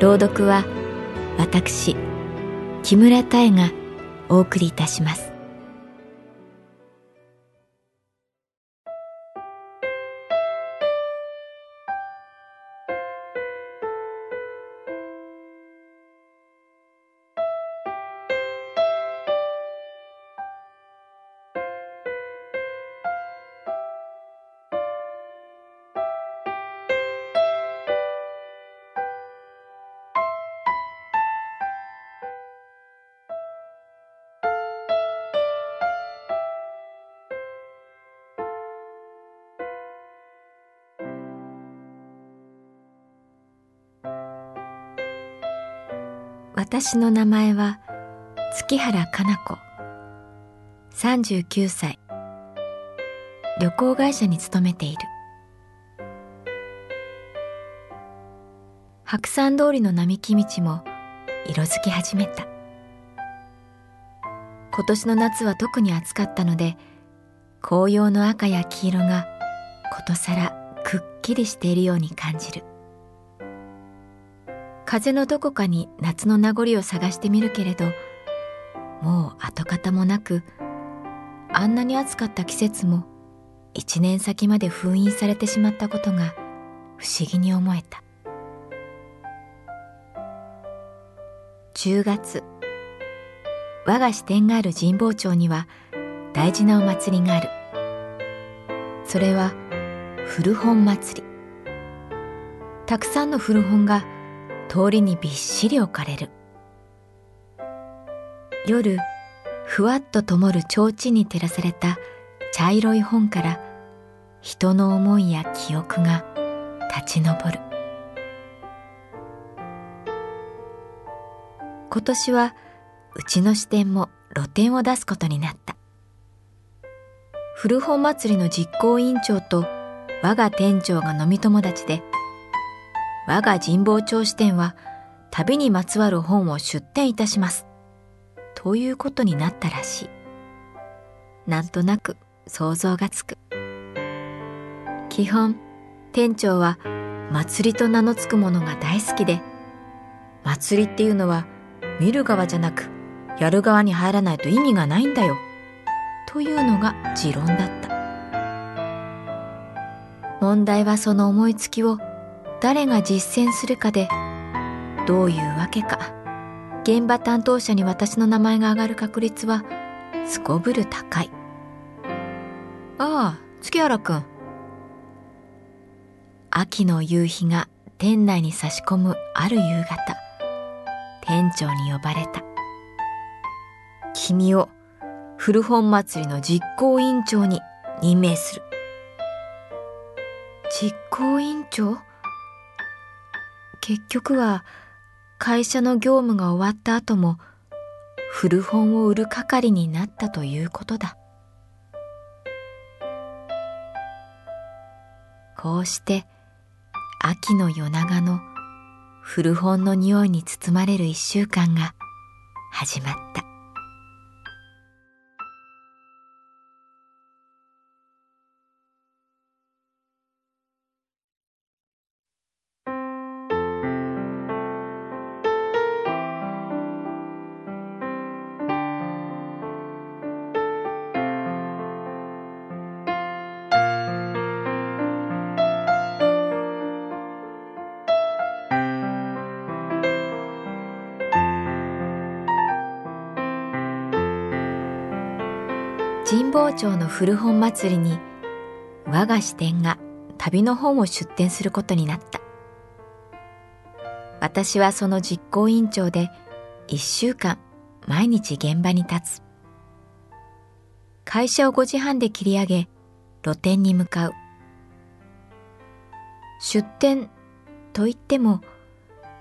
朗読は私木村多江がお送りいたします。私の名前は月原かな子。39歳。旅行会社に勤めている。白山通りの並木道も色づき始めた。今年の夏は特に暑かったので紅葉の赤や黄色がことさらくっきりしているように感じる。風のどこかに夏の名残を探してみるけれどもう跡形もなくあんなに暑かった季節も一年先まで封印されてしまったことが不思議に思えた。10月。我が支店がある神保町には大事なお祭りがある。それは古本祭り。たくさんの古本が通りにびっしり置かれる。夜ふわっと灯る提灯に照らされた茶色い本から人の思いや記憶が立ち上る。今年はうちの支店も露店を出すことになった。古本祭りの実行委員長と我が店長が飲み友達で我が神保町支店は旅にまつわる本を出展いたします。ということになったらしい。なんとなく想像がつく。基本、店長は祭りと名の付くものが大好きで、祭りっていうのは見る側じゃなく、やる側に入らないと意味がないんだよ。というのが持論だった。問題はその思いつきを誰が実践するかでどういうわけか。現場担当者に私の名前が挙がる確率はすこぶる高い。ああ月原くん秋の夕日が店内に差し込むある夕方。店長に呼ばれた。君を古本祭りの実行委員長に任命する。実行委員長？結局は会社の業務が終わった後も古本を売る係になったということだ。こうして秋の夜長の古本の匂いに包まれる一週間が始まった。神保町の古本祭りに我が支店が旅の本を出展することになった。私はその実行委員長で一週間毎日現場に立つ。会社を5時半で切り上げ露店に向かう。出店といっても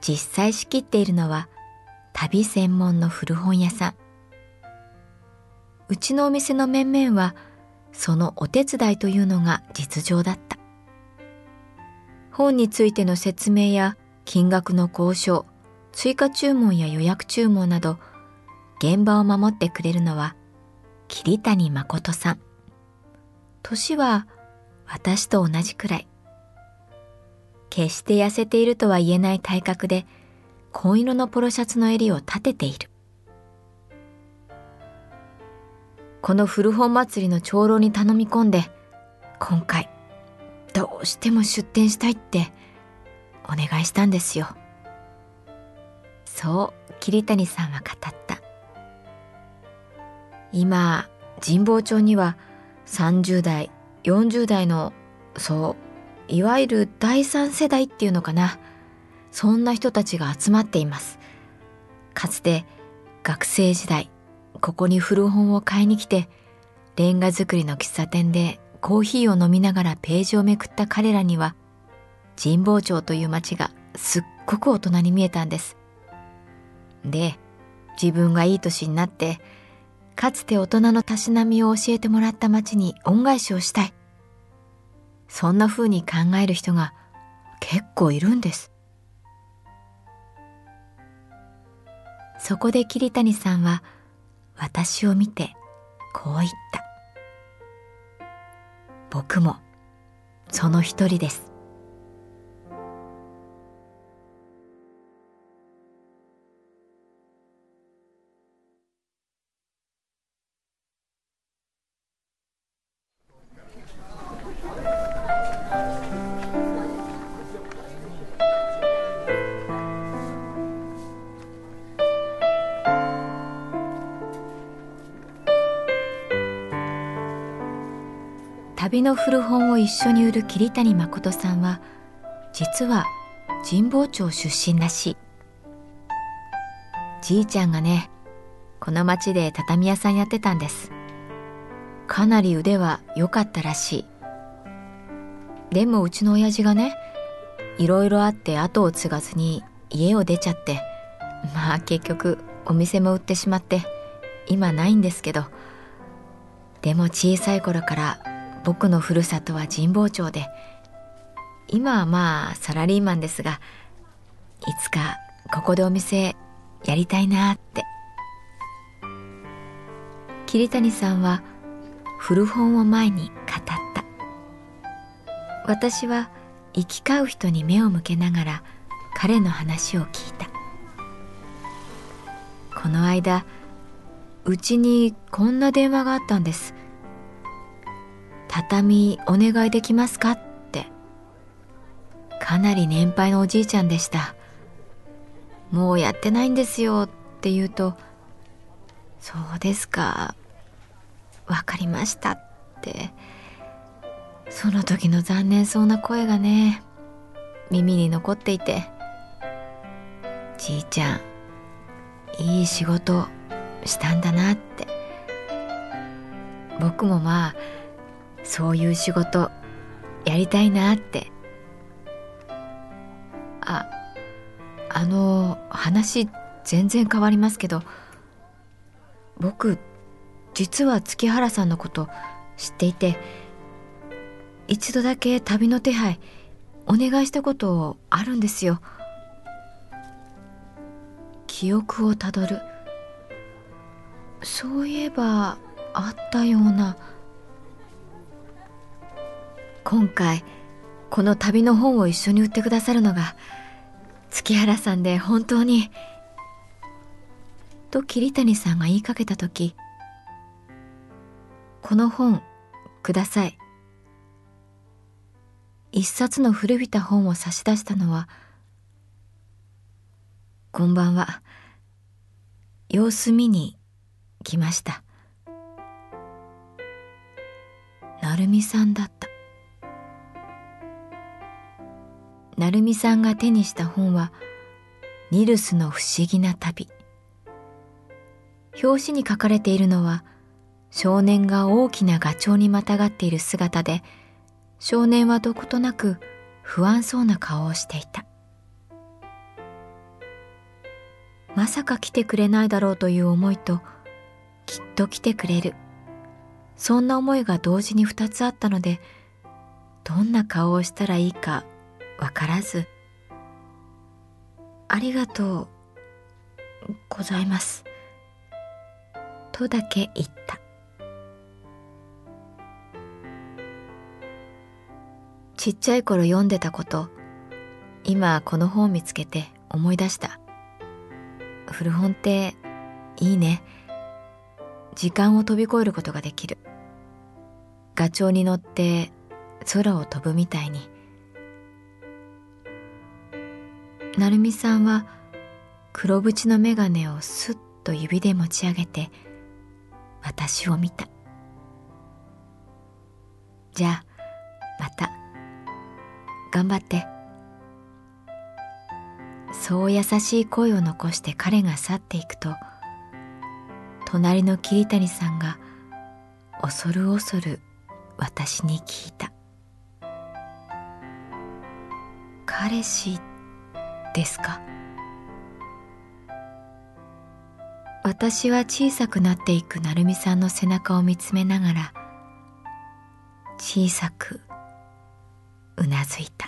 実際仕切っているのは旅専門の古本屋さん。うちのお店の面々はそのお手伝いというのが実情だった。本についての説明や金額の交渉追加注文や予約注文など現場を守ってくれるのは桐谷誠さん。年は私と同じくらい。決して痩せているとは言えない体格で紺色のポロシャツの襟を立てている。この古本祭りの長老に頼み込んで今回どうしても出店したいってお願いしたんですよ。そう桐谷さんは語った。今神保町には30代40代のそういわゆる第三世代っていうのかな。そんな人たちが集まっています。かつて学生時代ここに古本を買いに来てレンガ造りの喫茶店でコーヒーを飲みながらページをめくった彼らには神保町という町がすっごく大人に見えたんです。で自分がいい年になってかつて大人のたしなみを教えてもらった町に恩返しをしたい。そんな風に考える人が結構いるんです。そこで桐谷さんは私を見てこう言った。僕もその一人です。旅の古本を一緒に売る桐谷誠さんは実は神保町出身らしい。じいちゃんがねこの町で畳屋さんやってたんです。かなり腕は良かったらしい。でもうちの親父がねいろいろあって後を継がずに家を出ちゃってまあ結局お店も売ってしまって今ないんですけど。でも小さい頃から僕のふるさとは神保町で今はまあサラリーマンですがいつかここでお店やりたいなって。桐谷さんは古本を前に語った。私は行き交う人に目を向けながら彼の話を聞いた。この間うちにこんな電話があったんです。畳お願いできますかって。かなり年配のおじいちゃんでした。もうやってないんですよって言うとそうですか。わかりましたって。その時の残念そうな声がね耳に残っていてじいちゃんいい仕事したんだなって。僕もまあそういう仕事やりたいなって。ああの話全然変わりますけど僕実は月原さんのこと知っていて一度だけ旅の手配お願いしたことあるんですよ。記憶をたどる。そういえばあったような今回この旅の本を一緒に売ってくださるのが月原さんで本当に。と桐谷さんが言いかけた時この本ください。一冊の古びた本を差し出したのはこんばんは。様子見に来ました。成美さんだった。成美さんが手にした本は「ニルスの不思議な旅」表紙に書かれているのは少年が大きなガチョウにまたがっている姿で少年はどことなく不安そうな顔をしていた。まさか来てくれないだろうという思いときっと来てくれる。そんな思いが同時に二つあったのでどんな顔をしたらいいかわからず「ありがとうございます」とだけ言った。ちっちゃい頃読んでたこと今この本を見つけて思い出した。古本っていいね。時間を飛び越えることができる。ガチョウに乗って空を飛ぶみたいに。成美さんは黒縁の眼鏡をすっと指で持ち上げて私を見た。じゃあまた。頑張って。そう優しい声を残して彼が去っていくと隣の桐谷さんが恐る恐る私に聞いた「彼氏ですか？私は小さくなっていく成美さんの背中を見つめながら小さくうなずいた。